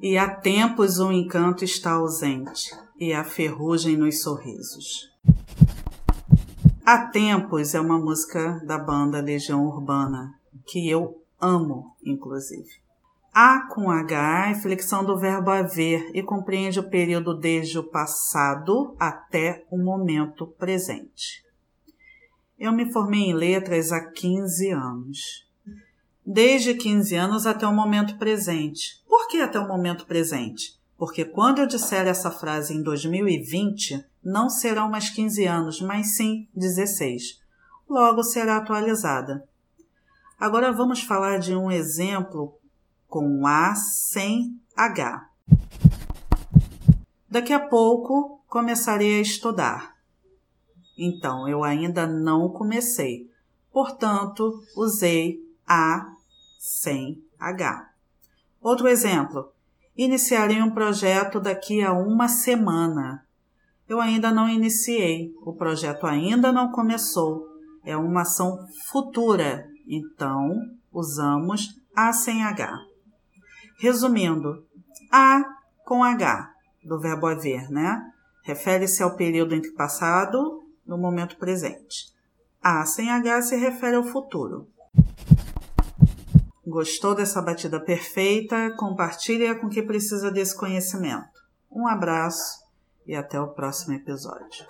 E há tempos o encanto está ausente, e a ferrugem nos sorrisos. Há tempos é uma música da banda Legião Urbana, que eu amo, inclusive. A com H é flexão do verbo haver e compreende o período desde o passado até o momento presente. Eu me formei em letras há 15 anos desde 15 anos até o momento presente. Por que até o momento presente? Porque quando eu disser essa frase em 2020, não serão mais 15 anos, mas sim 16. Logo será atualizada. Agora vamos falar de um exemplo com A sem H. Daqui a pouco começarei a estudar. Então, eu ainda não comecei. Portanto, usei A sem H. Outro exemplo: iniciarei um projeto daqui a uma semana. Eu ainda não iniciei, o projeto ainda não começou, é uma ação futura, então usamos A sem H. Resumindo, A com H, do verbo haver, né? Refere-se ao período entre passado e o momento presente. A sem H se refere ao futuro. Gostou dessa batida perfeita? Compartilhe com quem precisa desse conhecimento. Um abraço e até o próximo episódio.